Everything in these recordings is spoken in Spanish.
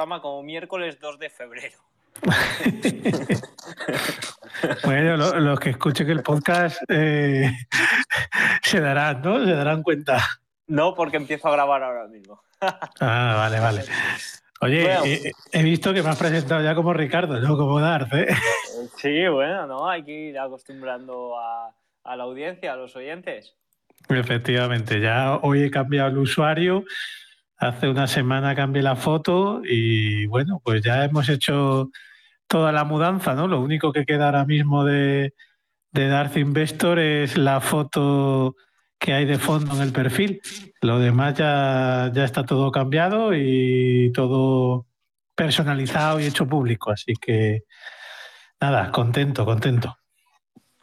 programa como miércoles 2 de febrero. bueno, los que escuchen el podcast eh, se darán, ¿no? Se darán cuenta. No, porque empiezo a grabar ahora mismo. ah, vale, vale. Oye, he, visto que me has presentado ya como Ricardo, no como Darth, ¿eh? Sí, bueno, no, hay que ir acostumbrando a, a la audiencia, a los oyentes. Efectivamente, ya hoy he cambiado el usuario, hace una semana cambié la foto y bueno, pues ya hemos hecho toda la mudanza, ¿no? Lo único que queda ahora mismo de, de Darth Investor es la foto que hay de fondo en el perfil. Lo demás ya, ya está todo cambiado y todo personalizado y hecho público. Así que nada, contento, contento.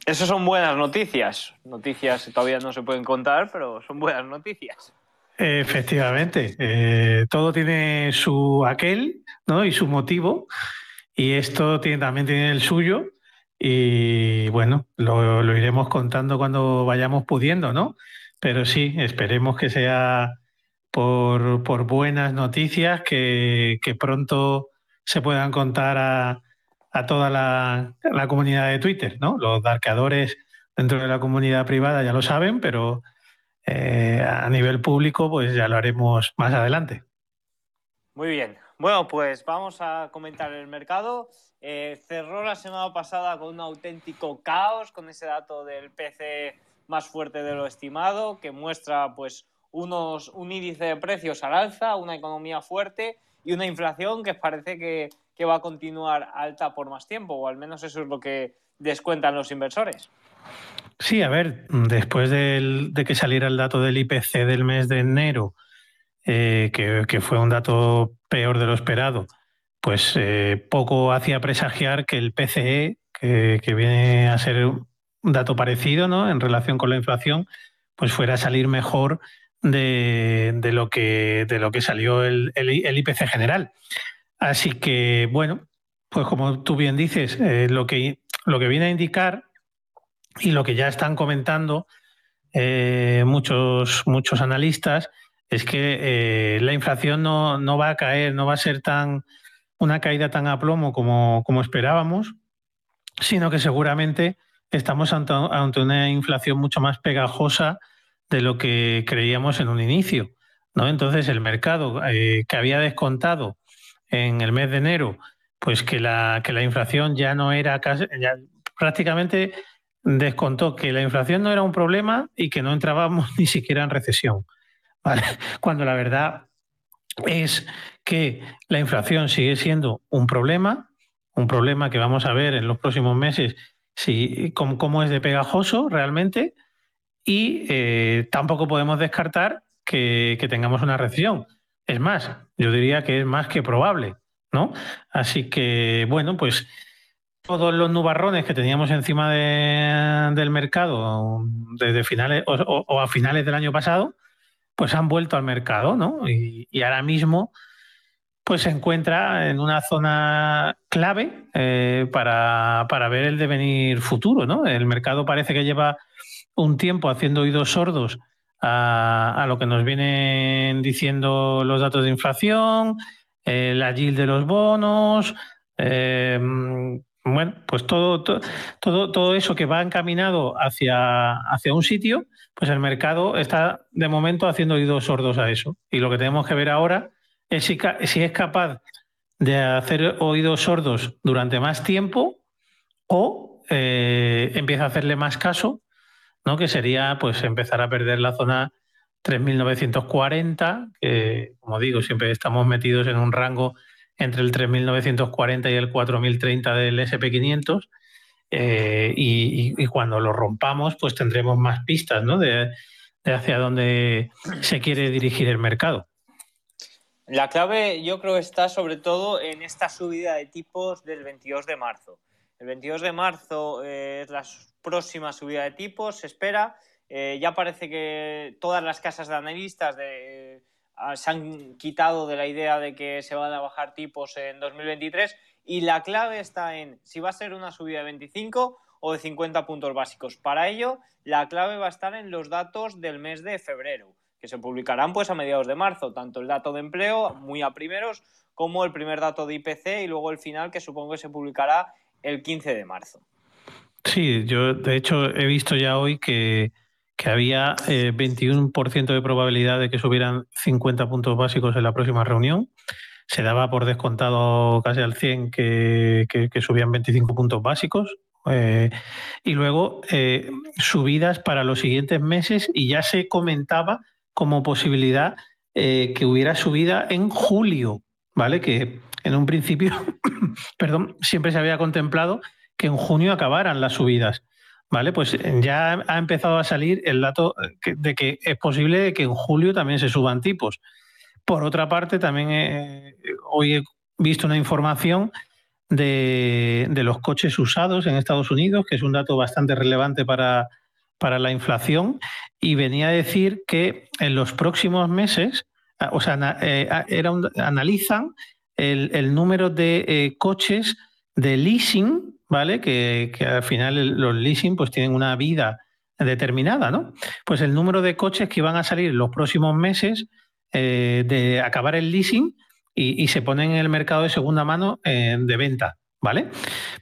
Esas son buenas noticias. Noticias todavía no se pueden contar, pero son buenas noticias. Efectivamente, eh, todo tiene su aquel ¿no? y su motivo, y esto tiene, también tiene el suyo, y bueno, lo, iremos contando cuando vayamos pudiendo, ¿no? Pero sí, esperemos que sea por, por buenas noticias, que, que pronto se puedan contar a, a toda la, comunidad de Twitter, ¿no? Los darkeadores dentro de la comunidad privada ya lo saben, pero eh, a nivel público pues ya lo haremos más adelante. Muy bien. Bueno, pues vamos a comentar el mercado. Eh, cerró la semana pasada con un auténtico caos, con ese dato del PC más fuerte de lo estimado, que muestra pues unos, un índice de precios al alza, una economía fuerte y una inflación que parece que que va a continuar alta por más tiempo, o al menos eso es lo que descuentan los inversores. Sí, a ver, después de que saliera el dato del IPC del mes de enero, eh, que, fue un dato peor de lo esperado, pues eh, poco hacía presagiar que el PCE, que, viene a ser un dato parecido ¿no? en relación con la inflación, pues fuera a salir mejor de, lo, que, de lo que salió el, el IPC general. Así que, bueno, pues como tú bien dices, eh, lo, que, lo que viene a indicar y lo que ya están comentando eh, muchos, muchos analistas es que eh, la inflación no, no, va a caer, no va a ser tan una caída tan a plomo como, como esperábamos, sino que seguramente estamos ante, ante, una inflación mucho más pegajosa de lo que creíamos en un inicio. ¿no? Entonces, el mercado que había descontado en el mes de enero, pues que la, que la inflación ya no era casi, prácticamente descontó que la inflación no era un problema y que no entrábamos ni siquiera en recesión. Cuando la verdad es que la inflación sigue siendo un problema, un problema que vamos a ver en los próximos meses si, cómo, es de pegajoso realmente, y eh, tampoco podemos descartar que, que tengamos una recesión. Es más, yo diría que es más que probable, ¿no? Así que, bueno, pues todos los nubarrones que teníamos encima del mercado desde finales o, a finales del año pasado, pues han vuelto al mercado, ¿no? Y, ahora mismo, pues se encuentra en una zona clave eh, para, para ver el devenir futuro, ¿no? El mercado parece que lleva un tiempo haciendo oídos sordos a, lo que nos vienen diciendo los datos de inflación, eh, la yield de los bonos, eh, bueno, pues todo, todo, todo eso que va encaminado hacia, hacia un sitio, pues el mercado está de momento haciendo oídos sordos a eso. Y lo que tenemos que ver ahora es si, si es capaz de hacer oídos sordos durante más tiempo o eh, empieza a hacerle más caso que sería pues empezar a perder la zona 3.940, que como digo, siempre estamos metidos en un rango entre el 3.940 y el 4.030 del SP500. Eh, y, cuando lo rompamos, pues tendremos más pistas de, de hacia dónde se quiere dirigir el mercado. La clave yo creo está sobre todo en esta subida de tipos del 22 de marzo. El 22 de marzo eh, es la próxima subida de tipos, se espera. Eh, ya parece que todas las casas de analistas de, se han quitado de la idea de que se van a bajar tipos en 2023 y la clave está en si va a ser una subida de 25 o de 50 puntos básicos. Para ello, la clave va a estar en los datos del mes de febrero, que se publicarán pues a mediados de marzo, tanto el dato de empleo muy a primeros como el primer dato de IPC y luego el final que supongo que se publicará el 15 de marzo. Sí, yo de hecho he visto ya hoy que, había 21% eh, de probabilidad de que subieran 50 puntos básicos en la próxima reunión. Se daba por descontado casi al 100 que, que subían 25 puntos básicos. Eh, y luego eh, subidas para los siguientes meses y ya se comentaba como posibilidad que hubiera subida en julio, ¿vale? Que en un principio, perdón, siempre se había contemplado que en junio acabaran las subidas. ¿Vale? Pues ya ha empezado a salir el dato de que es posible que en julio también se suban tipos. Por otra parte, también hoy he visto una información de, los coches usados en Estados Unidos, que es un dato bastante relevante para, para la inflación, y venía a decir que en los próximos meses, ah, o sea, eh, ah, analizan el, número de eh, coches de leasing, ¿vale? Que, al final los leasing pues tienen una vida determinada, ¿no? Pues el número de coches que van a salir los próximos meses eh, de acabar el leasing y, se ponen en el mercado de segunda mano eh, de venta, ¿vale?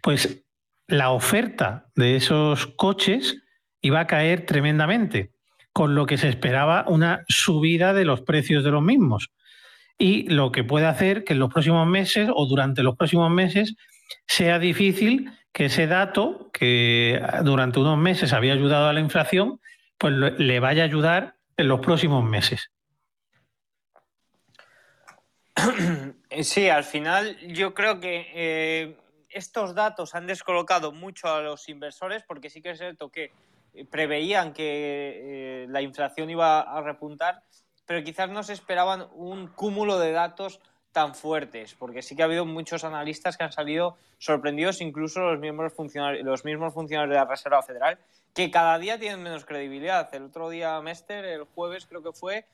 Pues la oferta de esos coches iba a caer tremendamente, con lo que se esperaba una subida de los precios de los mismos. Y lo que puede hacer que en los próximos meses o durante los próximos meses sea difícil que ese dato que durante unos meses había ayudado a la inflación, pues le vaya a ayudar en los próximos meses. Sí, al final yo creo que eh, estos datos han descolocado mucho a los inversores porque sí que es cierto que preveían que eh, la inflación iba a repuntar, pero quizás no se esperaban un cúmulo de datos tan fuertes, porque sí que ha habido muchos analistas que han salido sorprendidos, incluso los, miembros funcionarios, los mismos funcionarios de la Reserva Federal, que cada día tienen menos credibilidad. El otro día, Mester, el jueves creo que fue,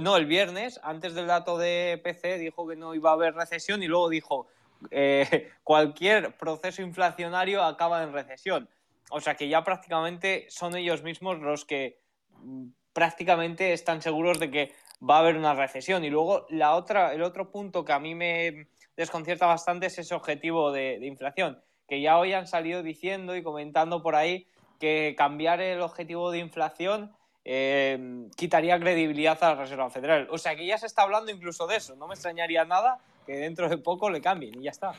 no, el viernes, antes del dato de PC, dijo que no iba a haber recesión y luego dijo eh, cualquier proceso inflacionario acaba en recesión. O sea que ya prácticamente son ellos mismos los que mm, prácticamente están seguros de que va a haber una recesión. Y luego la otra, el otro punto que a mí me desconcierta bastante es ese objetivo de inflación, que ya hoy han salido diciendo y comentando por ahí que cambiar el objetivo de inflación eh, quitaría credibilidad a la Reserva Federal. O sea que ya se está hablando incluso de eso. No me extrañaría nada que dentro de poco le cambien y ya está.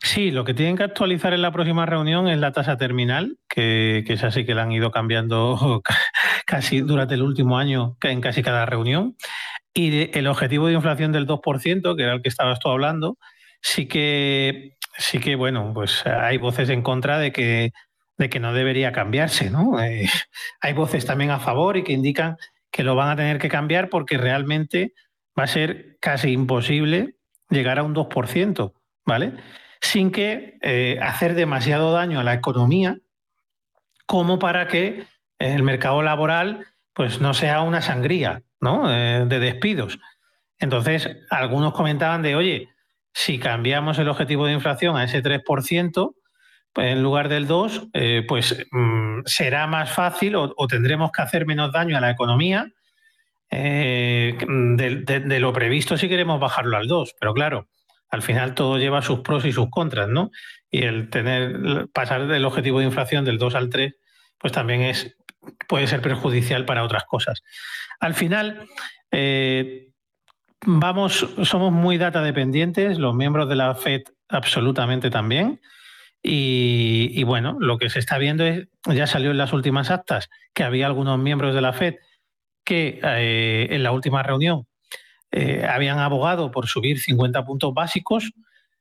Sí, lo que tienen que actualizar en la próxima reunión es la tasa terminal, que, es así que la han ido cambiando casi durante el último año en casi cada reunión. Y el objetivo de inflación del 2%, que era el que estabas tú hablando, sí que, sí que, bueno, pues hay voces en contra de que de que no debería cambiarse. ¿no? Eh, hay voces también a favor y que indican que lo van a tener que cambiar porque realmente va a ser casi imposible llegar a un 2%, ¿vale? Sin que eh, hacer demasiado daño a la economía como para que el mercado laboral pues no sea una sangría ¿no? Eh, de despidos. Entonces, algunos comentaban de, oye, si cambiamos el objetivo de inflación a ese 3%, en lugar del 2, eh, pues mm, será más fácil o, tendremos que hacer menos daño a la economía eh, de, lo previsto si queremos bajarlo al 2. Pero claro, al final todo lleva sus pros y sus contras, ¿no? Y el tener pasar del objetivo de inflación del 2 al 3, pues también es puede ser perjudicial para otras cosas. Al final, eh, vamos, somos muy data dependientes, los miembros de la FED absolutamente también. Y, bueno, lo que se está viendo es, ya salió en las últimas actas, que había algunos miembros de la FED que eh, en la última reunión eh, habían abogado por subir 50 puntos básicos,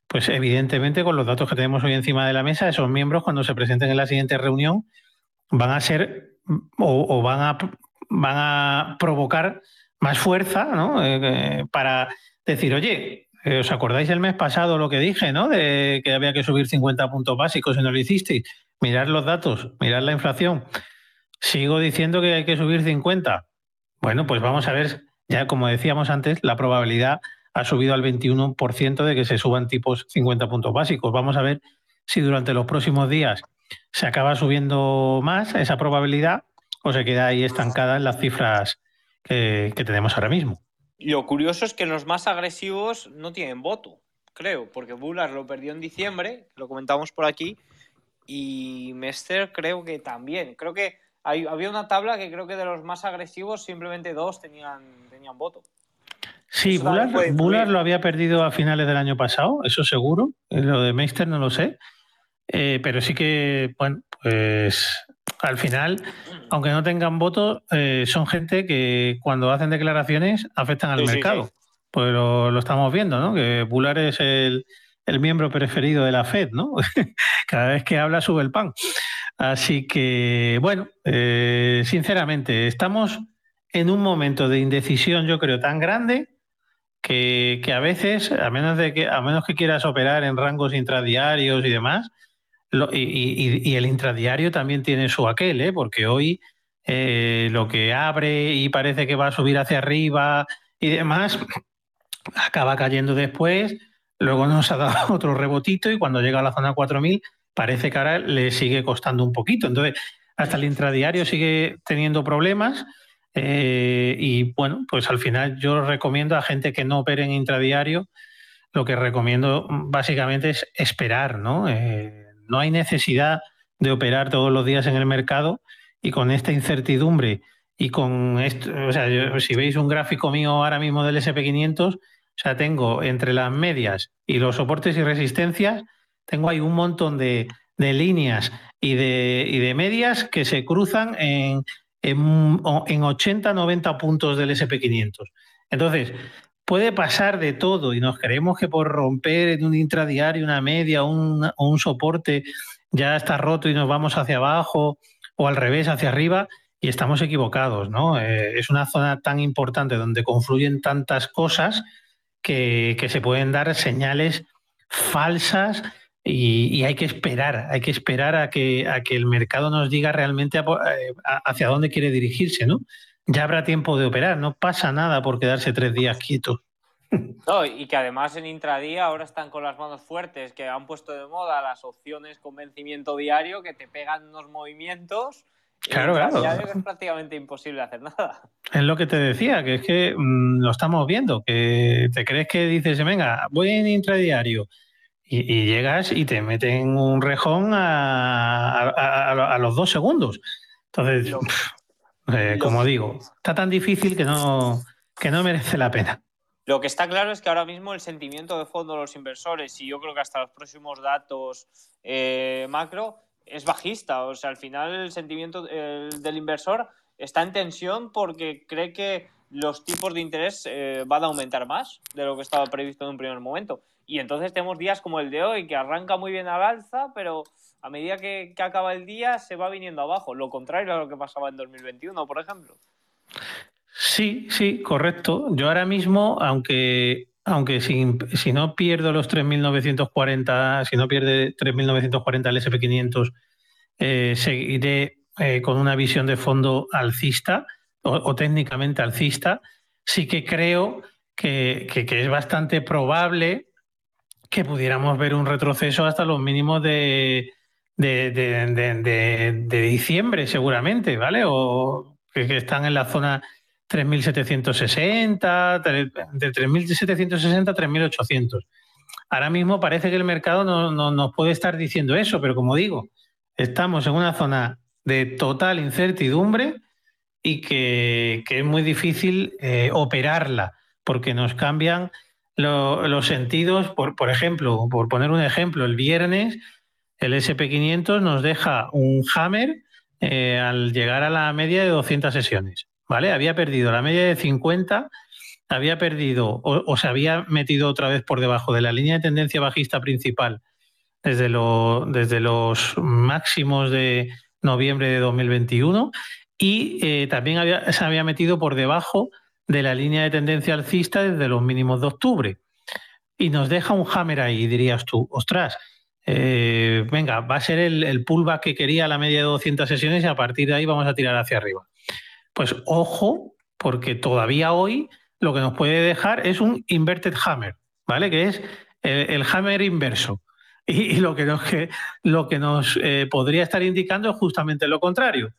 pues evidentemente con los datos que tenemos hoy encima de la mesa, esos miembros cuando se presenten en la siguiente reunión van a ser o, van, a, provocar más fuerza ¿no? Eh, para decir, oye, eh, ¿Os acordáis el mes pasado lo que dije, ¿no? De que había que subir 50 puntos básicos y no lo hicisteis. Mirad los datos, mirad la inflación. Sigo diciendo que hay que subir 50. Bueno, pues vamos a ver, ya como decíamos antes, la probabilidad ha subido al 21% de que se suban tipos 50 puntos básicos. Vamos a ver si durante los próximos días se acaba subiendo más esa probabilidad o se queda ahí estancada en las cifras que tenemos ahora mismo. Lo curioso es que los más agresivos no tienen voto, creo, porque Bullard lo perdió en diciembre, lo comentamos por aquí, y Mester creo que también. Creo que había una tabla que creo que de los más agresivos simplemente dos tenían, tenían voto. Sí, Bullard, lo había perdido a finales del año pasado, eso seguro. Eh, lo de Meister no lo sé. Eh, pero sí que, bueno, pues al final, aunque no tengan voto, eh, son gente que cuando hacen declaraciones afectan al mercado. Pues lo, estamos viendo, ¿no? Que Bullard es el, el miembro preferido de la Fed, ¿no? Cada vez que habla sube el pan. Así que, bueno, sinceramente, estamos en un momento de indecisión, yo creo, tan grande que, a veces, a menos, de que, a menos que quieras operar en rangos intradiarios y demás, y, el intradiario también tiene su aquel, ¿eh? porque hoy eh, lo que abre y parece que va a subir hacia arriba y demás, acaba cayendo después, luego nos ha dado otro rebotito y cuando llega a la zona 4000 parece que ahora le sigue costando un poquito. Entonces, hasta el intradiario sigue teniendo problemas eh, y bueno, pues al final yo recomiendo a gente que no opere en intradiario, lo que recomiendo básicamente es esperar, ¿no? Eh, no hay necesidad de operar todos los días en el mercado y con esta incertidumbre y con esto, o sea, si veis un gráfico mío ahora mismo del SP500, o sea, tengo entre las medias y los soportes y resistencias, tengo ahí un montón de, de líneas y de, y de medias que se cruzan en, en, 80, 90 puntos del SP500. Entonces, puede pasar de todo y nos creemos que por romper en un intradiario una media o un, soporte ya está roto y nos vamos hacia abajo o al revés, hacia arriba, y estamos equivocados, ¿no? Eh, es una zona tan importante donde confluyen tantas cosas que, que se pueden dar señales falsas y, hay que esperar, hay que esperar a que, a que el mercado nos diga realmente eh, hacia dónde quiere dirigirse, ¿no? Ya habrá tiempo de operar, no pasa nada por quedarse tres días quietos. No, y que además en intradía ahora están con las manos fuertes, que han puesto de moda las opciones con vencimiento diario, que te pegan unos movimientos. Claro, claro. es prácticamente imposible hacer nada. Es lo que te decía, que es que mm, lo estamos viendo, que te crees que dices, venga, voy en intradiario, y, llegas y te meten un rejón a, los dos segundos. Entonces, eh, como digo, está tan difícil que no, que no merece la pena. Lo que está claro es que ahora mismo el sentimiento de fondo de los inversores, y yo creo que hasta los próximos datos eh, macro, es bajista. O sea, al final el sentimiento del inversor está en tensión porque cree que los tipos de interés eh, van a aumentar más de lo que estaba previsto en un primer momento. Y entonces tenemos días como el de hoy, que arranca muy bien al alza, pero a medida que, acaba el día se va viniendo abajo. Lo contrario a lo que pasaba en 2021, por ejemplo. Sí, sí, correcto. Yo ahora mismo, aunque, aunque si, no pierdo los 3.940, si no pierde 3.940 el SP500, eh, seguiré eh, con una visión de fondo alcista o, técnicamente alcista. Sí que creo que, que es bastante probable que pudiéramos ver un retroceso hasta los mínimos de, de, diciembre, seguramente, ¿vale? O que, están en la zona 3.760, de 3.760 a 3.800. Ahora mismo parece que el mercado no, nos puede estar diciendo eso, pero como digo, estamos en una zona de total incertidumbre y que, es muy difícil eh, operarla, porque nos cambian los sentidos, por, por ejemplo, por poner un ejemplo, el viernes el SP500 nos deja un hammer eh, al llegar a la media de 200 sesiones, ¿vale? Había perdido la media de 50, había perdido o, se había metido otra vez por debajo de la línea de tendencia bajista principal desde, lo, desde los máximos de noviembre de 2021 y eh, también se había metido por debajo de la línea de tendencia alcista desde los mínimos de octubre. Y nos deja un hammer ahí, dirías tú, ostras, eh, venga, va a ser el, pullback que quería la media de 200 sesiones y a partir de ahí vamos a tirar hacia arriba. Pues ojo, porque todavía hoy lo que nos puede dejar es un inverted hammer, ¿vale? Que es el, hammer inverso. Y, lo que nos, que, lo que nos eh, podría estar indicando es justamente lo contrario,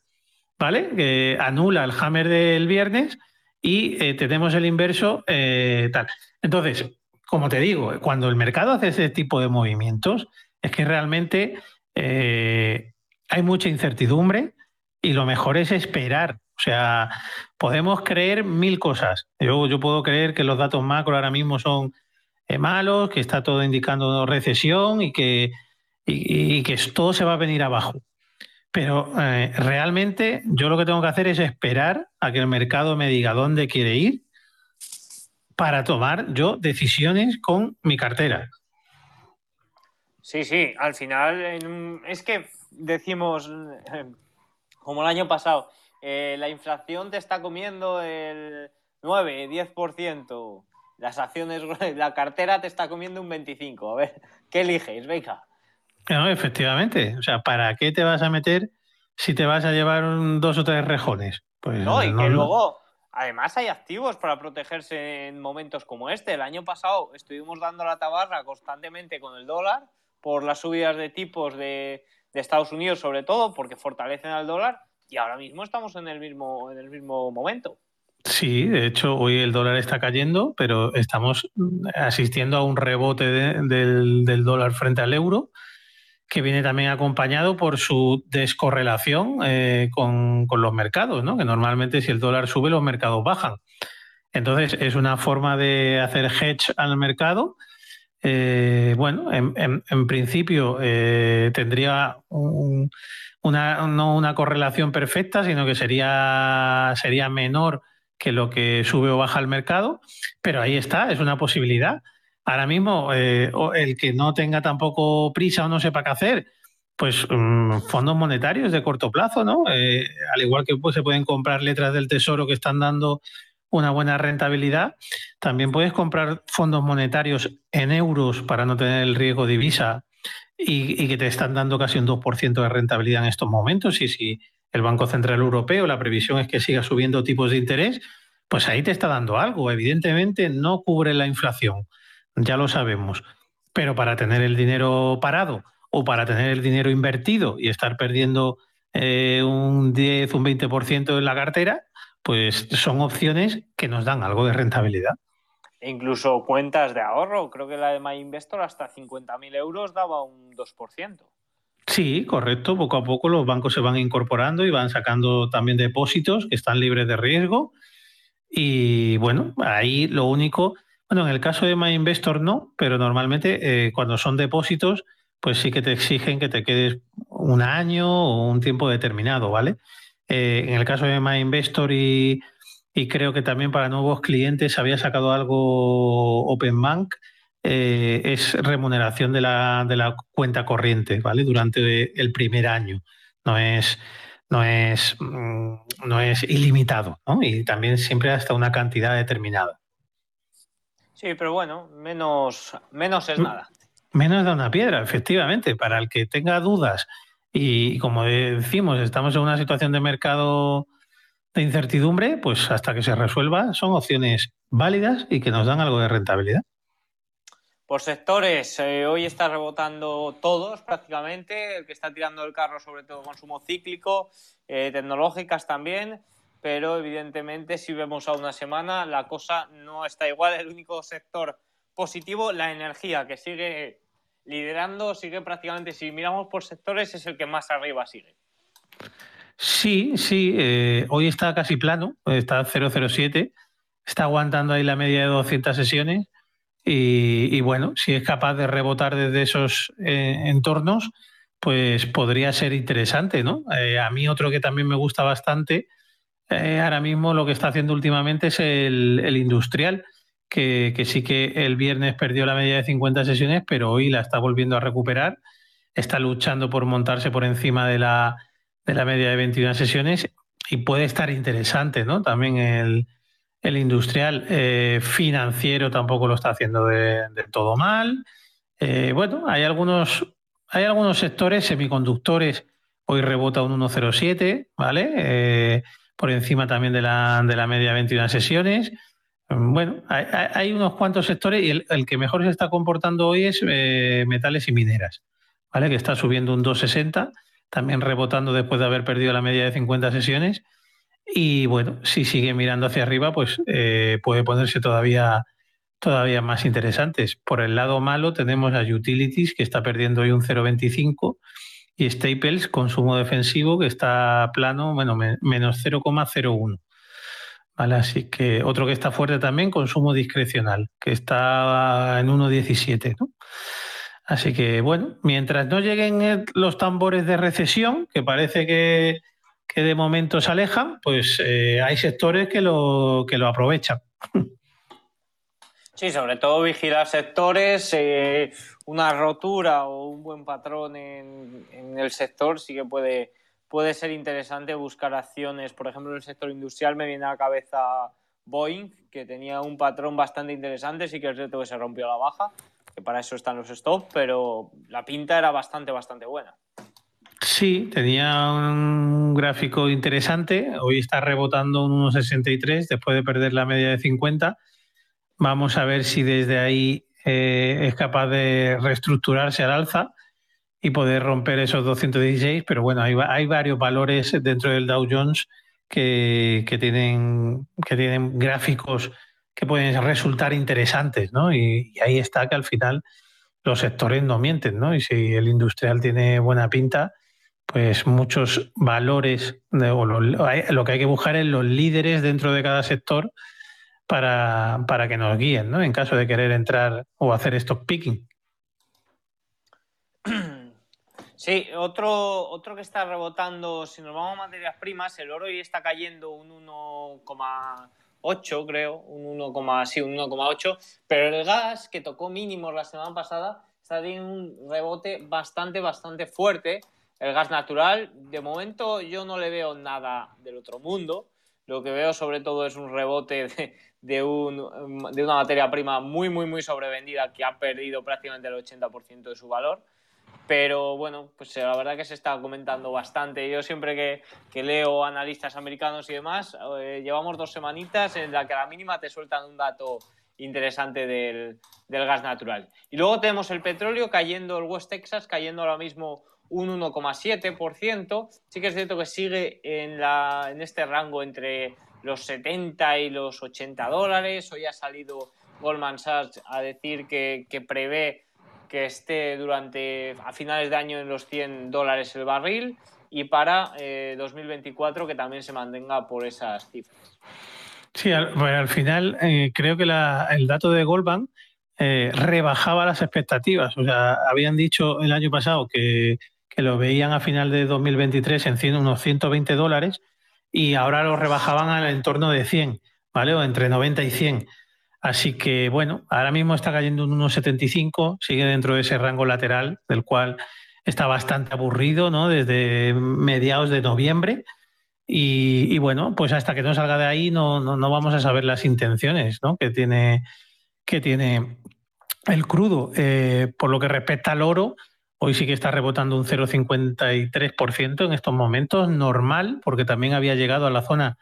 ¿vale? Que anula el hammer del viernes y tenemos el inverso tal. Entonces, como te digo, cuando el mercado hace ese tipo de movimientos, es que realmente hay mucha incertidumbre y lo mejor es esperar. O sea, podemos creer mil cosas. Yo, yo puedo creer que los datos macro ahora mismo son eh, malos, que está todo indicando recesión y que, y, que todo se va a venir abajo. Pero eh, realmente yo lo que tengo que hacer es esperar a que el mercado me diga dónde quiere ir para tomar yo decisiones con mi cartera. Sí, sí, al final es que decimos, eh, como el año pasado, eh, la inflación te está comiendo el 9, 10%, las acciones, la cartera te está comiendo un 25%. A ver, ¿qué eliges? Venga. No, efectivamente. O sea, ¿para qué te vas a meter si te vas a llevar dos o tres rejones? Pues no, y que luego, además hay activos para protegerse en momentos como este. El año pasado estuvimos dando la tabarra constantemente con el dólar por las subidas de tipos de, de Estados Unidos sobre todo, porque fortalecen al dólar, y ahora mismo estamos en el mismo, en el mismo momento. Sí, de hecho, hoy el dólar está cayendo, pero estamos asistiendo a un rebote del, dólar frente al euro, que viene también acompañado por su descorrelación eh, con, los mercados, ¿no? que normalmente si el dólar sube, los mercados bajan. Entonces, es una forma de hacer hedge al mercado eh, bueno, en, principio eh, tendría una, no una correlación perfecta, sino que sería, sería menor que lo que sube o baja el mercado, pero ahí está, es una posibilidad. Ahora mismo, eh, el que no tenga tampoco prisa o no sepa qué hacer, pues mm, fondos monetarios de corto plazo, ¿no? al igual que pues, se pueden comprar letras del tesoro que están dando una buena rentabilidad. También puedes comprar fondos monetarios en euros para no tener el riesgo de divisa y, que te están dando casi un 2% de rentabilidad en estos momentos. Y si el Banco Central Europeo, la previsión es que siga subiendo tipos de interés, pues ahí te está dando algo. Evidentemente no cubre la inflación, ya lo sabemos. Pero para tener el dinero parado o para tener el dinero invertido y estar perdiendo eh, un 10, un 20% en la cartera, pues son opciones que nos dan algo de rentabilidad. E incluso cuentas de ahorro, creo que la de MyInvestor hasta 50.000 euros daba un 2%. Sí, correcto. Poco a poco los bancos se van incorporando y van sacando también depósitos que están libres de riesgo. Y bueno, ahí lo único, bueno, en el caso de MyInvestor no, pero normalmente eh, cuando son depósitos, pues sí que te exigen que te quedes un año o un tiempo determinado, ¿vale? Eh, en el caso de MyInvestor y, y creo que también para nuevos clientes había sacado algo OpenBank, eh, es remuneración de la, de la cuenta corriente, ¿vale? Durante el primer año. No es, no es, mm, no es ilimitado, ¿no? Y también siempre hasta una cantidad determinada. Sí, pero bueno, menos, menos es nada. Menos da una piedra, efectivamente. Para el que tenga dudas y como decimos, estamos en una situación de mercado de incertidumbre, pues hasta que se resuelva son opciones válidas y que nos dan algo de rentabilidad. Por sectores, eh, hoy está rebotando todos prácticamente, el que está tirando el carro sobre todo consumo cíclico, eh, tecnológicas también, pero evidentemente si vemos a una semana la cosa no está igual, el único sector positivo, la energía, que sigue liderando, sigue prácticamente, si miramos por sectores, es el que más arriba sigue. Sí, sí, eh, hoy está casi plano, está 007, está aguantando ahí la media de 200 sesiones y, bueno, si es capaz de rebotar desde esos eh, entornos, pues podría ser interesante, ¿no? Eh, a mí otro que también me gusta bastante, ahora mismo lo que está haciendo últimamente es el, el industrial que, sí que el viernes perdió la media de 50 sesiones, pero hoy la está volviendo a recuperar. Está luchando por montarse por encima de la, de la media de 21 sesiones y puede estar interesante, ¿no? También el, industrial eh, financiero tampoco lo está haciendo de, todo mal. Eh, bueno, hay algunos, hay algunos sectores, semiconductores, hoy rebota un 1,07, ¿vale? Eh, por encima también de la, de la media de 21 sesiones. Bueno, hay, unos cuantos sectores y el, que mejor se está comportando hoy es eh, metales y mineras, ¿vale? Que está subiendo un 2,60, también rebotando después de haber perdido la media de 50 sesiones. Y bueno, si sigue mirando hacia arriba, pues eh, puede ponerse todavía, todavía más interesantes. Por el lado malo tenemos a Utilities, que está perdiendo hoy un 0,25, y Staples, consumo defensivo, que está plano, bueno, menos 0,01. ¿Vale? Así que otro que está fuerte también, consumo discrecional, que está en 1,17. ¿no? Así que bueno, mientras no lleguen los tambores de recesión, que parece que, de momento se alejan, pues eh, hay sectores que lo, que lo aprovechan. Sí, sobre todo vigilar sectores, eh, una rotura o un buen patrón en, el sector sí que puede, puede ser interesante buscar acciones. Por ejemplo, en el sector industrial me viene a la cabeza Boeing, que tenía un patrón bastante interesante, sí que es cierto que se rompió la baja, que para eso están los stops, pero la pinta era bastante, bastante buena. Sí, tenía un gráfico interesante. Hoy está rebotando un 1,63 después de perder la media de 50. Vamos a ver si desde ahí eh, es capaz de reestructurarse al alza y poder romper esos 216. Pero bueno, hay, varios valores dentro del Dow Jones que, tienen, que tienen gráficos que pueden resultar interesantes, ¿no? Y, ahí está que al final los sectores no mienten, ¿no? Y si el industrial tiene buena pinta, pues muchos valores, o lo, que hay que buscar es los líderes dentro de cada sector para, para que nos guíen, ¿no? En caso de querer entrar o hacer stock picking. Sí, otro, otro que está rebotando, si nos vamos a materias primas, el oro hoy está cayendo un 1, 8, creo, un 1, sí, un 1,8, pero el gas, que tocó mínimos la semana pasada, está teniendo un rebote bastante, bastante fuerte. El gas natural, de momento yo no le veo nada del otro mundo. Lo que veo sobre todo es un rebote de, de, un, de una materia prima muy, muy, muy sobrevendida que ha perdido prácticamente el 80% de su valor pero bueno, pues la verdad que se está comentando bastante. Yo siempre que, leo analistas americanos y demás, eh, llevamos dos semanitas en la que a la mínima te sueltan un dato interesante del, gas natural. Y luego tenemos el petróleo cayendo, el West Texas cayendo ahora mismo un 1,7%. Sí que es cierto que sigue en, la, en este rango entre los 70 y los 80 dólares. Hoy ha salido Goldman Sachs a decir que, que prevé que esté durante a finales de año en los 100 dólares el barril y para 2024 eh, que también se mantenga por esas cifras. Sí, al, final eh, creo que el dato de Goldman eh, rebajaba las expectativas. O sea, habían dicho el año pasado que, que lo veían a final de 2023 en 100, unos 120 dólares y ahora lo rebajaban al entorno de 100, ¿vale? O entre 90 y 100. Así que bueno, ahora mismo está cayendo un 1,75, sigue dentro de ese rango lateral, del cual está bastante aburrido, ¿no? Desde mediados de noviembre. Y, bueno, pues hasta que no salga de ahí no, no, vamos a saber las intenciones ¿no? que, tiene, que tiene el crudo. Eh, por lo que respecta al oro, hoy sí que está rebotando un 0,53% en estos momentos, normal, porque también había llegado a la zona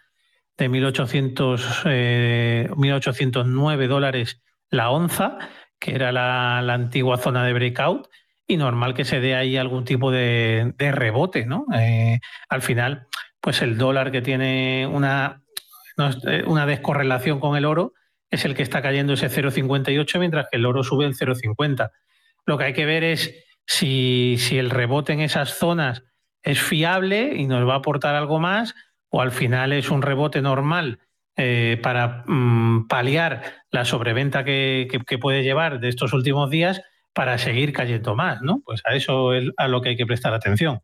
de 1.800, eh, 1.809 dólares la onza, que era la, antigua zona de breakout, y normal que se dé ahí algún tipo de, rebote, ¿no? Eh, al final, pues el dólar que tiene una, eh, una descorrelación con el oro es el que está cayendo ese 0,58, mientras que el oro sube el 0,50. Lo que hay que ver es si, el rebote en esas zonas es fiable y nos va a aportar algo más o al final es un rebote normal eh, para mm, paliar la sobreventa que, puede llevar de estos últimos días para seguir cayendo más, ¿no? Pues a eso es a lo que hay que prestar atención.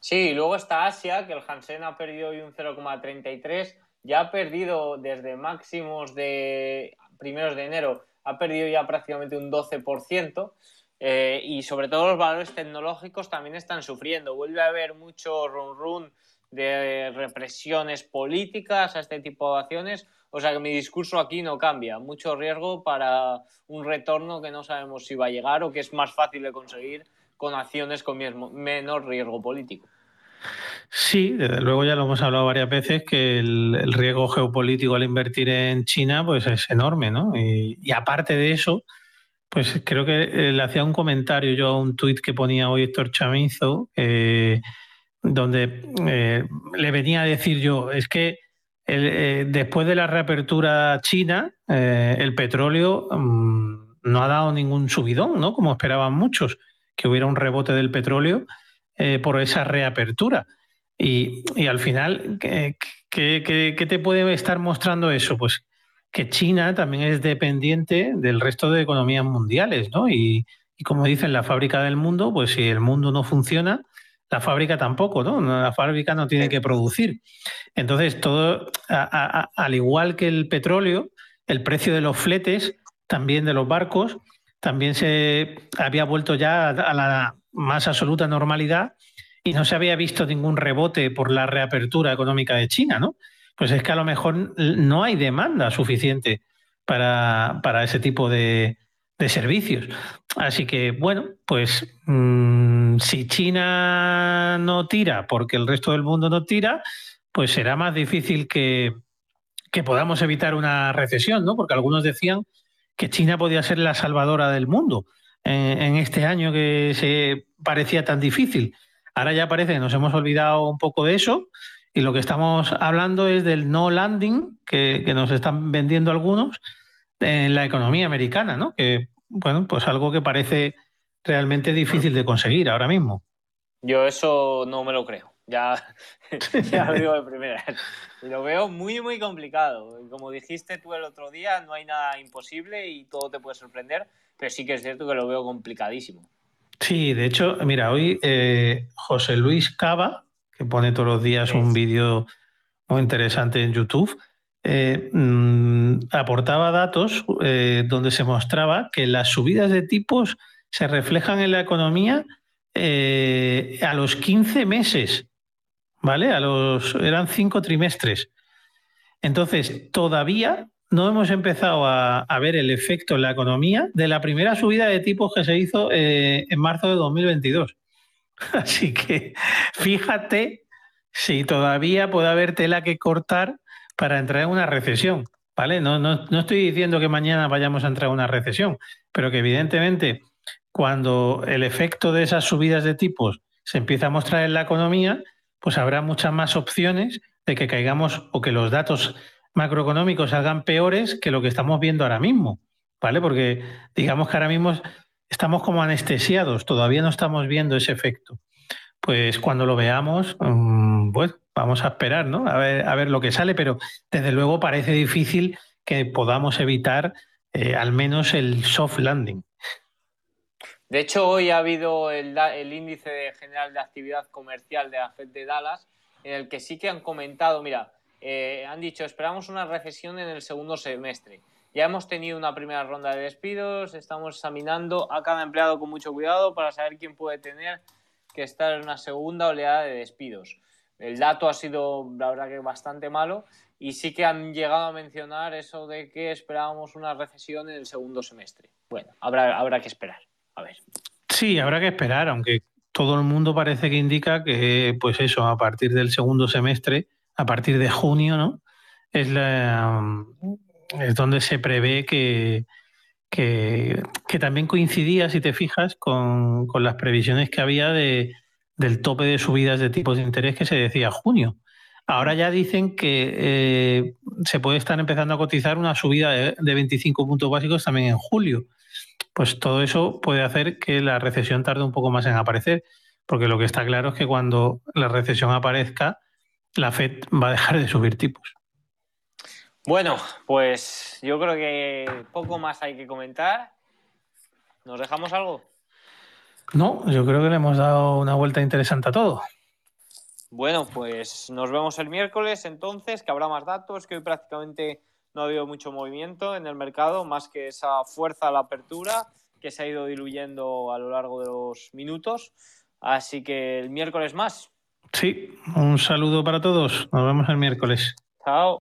Sí, luego está Asia, que el Hansen ha perdido hoy un 0,33, ya ha perdido desde máximos de primeros de enero, ha perdido ya prácticamente un 12%. Eh, y sobre todo los valores tecnológicos también están sufriendo. Vuelve a haber mucho run run de represiones políticas a este tipo de acciones. O sea que mi discurso aquí no cambia. Mucho riesgo para un retorno que no sabemos si va a llegar o que es más fácil de conseguir con acciones con menor riesgo político. Sí, desde luego ya lo hemos hablado varias veces que el, riesgo geopolítico al invertir en China pues es enorme, ¿no? Y, aparte de eso, pues creo que eh, le hacía un comentario yo a un tuit que ponía hoy Héctor Chamizo, donde eh, le venía a decir yo, es que eh, después de la reapertura china, eh, el petróleo mm, no ha dado ningún subidón, ¿no? Como esperaban muchos, que hubiera un rebote del petróleo por esa reapertura. Y, al final, ¿qué, qué te puede estar mostrando eso? Pues que China también es dependiente del resto de economías mundiales, ¿no? Y, y como dicen, la fábrica del mundo, pues si el mundo no funciona, la fábrica tampoco, ¿no? La fábrica no tiene que producir. Entonces, todo, al igual que el petróleo, el precio de los fletes, también de los barcos, también se había vuelto ya a la más absoluta normalidad y no se había visto ningún rebote por la reapertura económica de China, ¿no? Pues es que a lo mejor no hay demanda suficiente para, para ese tipo de, de servicios. Así que, bueno, pues mm, si China no tira porque el resto del mundo no tira, pues será más difícil que, que podamos evitar una recesión, ¿no? Porque algunos decían que China podía ser la salvadora del mundo en, en este año que se parecía tan difícil. Ahora ya parece nos hemos olvidado un poco de eso y lo que estamos hablando es del no landing que, que nos están vendiendo algunos en la economía americana, ¿no? Que, bueno, pues algo que parece realmente difícil de conseguir ahora mismo. Yo eso no me lo creo. Ya, ya lo digo de primera. Lo veo muy, muy complicado. Como dijiste tú el otro día, no hay nada imposible y todo te puede sorprender, pero sí que es cierto que lo veo complicadísimo. Sí, de hecho, mira, hoy eh, José Luis Cava, que pone todos los días un vídeo muy interesante en YouTube, eh, mm, aportaba datos eh, donde se mostraba que las subidas de tipos se reflejan en la economía eh, a los 15 meses, ¿vale? A los, eran cinco trimestres. Entonces, todavía no hemos empezado a, a, ver el efecto en la economía de la primera subida de tipos que se hizo en marzo de 2022. Así que fíjate si todavía puede haber tela que cortar para entrar en una recesión. ¿Vale? No, no, no estoy diciendo que mañana vayamos a entrar en una recesión, pero que evidentemente cuando el efecto de esas subidas de tipos se empieza a mostrar en la economía, pues habrá muchas más opciones de que caigamos o que los datos macroeconómicos salgan peores que lo que estamos viendo ahora mismo, ¿vale? Porque digamos que ahora mismo estamos como anestesiados, todavía no estamos viendo ese efecto. Pues cuando lo veamos, pues vamos a esperar, ¿no? A ver, a ver lo que sale, pero desde luego parece difícil que podamos evitar eh, al menos el soft landing. De hecho, hoy ha habido el, el, índice general de actividad comercial de la Fed de Dallas, en el que sí que han comentado, mira, eh, han dicho, esperamos una recesión en el segundo semestre. Ya hemos tenido una primera ronda de despidos, estamos examinando a cada empleado con mucho cuidado para saber quién puede tener que estar en una segunda oleada de despidos. El dato ha sido, la verdad, que bastante malo y sí que han llegado a mencionar eso de que esperábamos una recesión en el segundo semestre. Bueno, habrá, habrá que esperar. A ver. Sí, habrá que esperar, aunque todo el mundo parece que indica que, pues eso, a partir del segundo semestre, a partir de junio, ¿no? Es, la, es donde se prevé que, que, también coincidía, si te fijas, con, con las previsiones que había de, del tope de subidas de tipos de interés que se decía junio. Ahora ya dicen que eh, se puede estar empezando a cotizar una subida de, de, 25 puntos básicos también en julio. Pues todo eso puede hacer que la recesión tarde un poco más en aparecer, porque lo que está claro es que cuando la recesión aparezca, la Fed va a dejar de subir tipos. Bueno, pues yo creo que poco más hay que comentar. ¿Nos dejamos algo? No, yo creo que le hemos dado una vuelta interesante a todo. Bueno, pues nos vemos el miércoles entonces, que habrá más datos, que hoy prácticamente no ha habido mucho movimiento en el mercado, más que esa fuerza a la apertura que se ha ido diluyendo a lo largo de los minutos. Así que el miércoles más. Sí, un saludo para todos. Nos vemos el miércoles. Chao.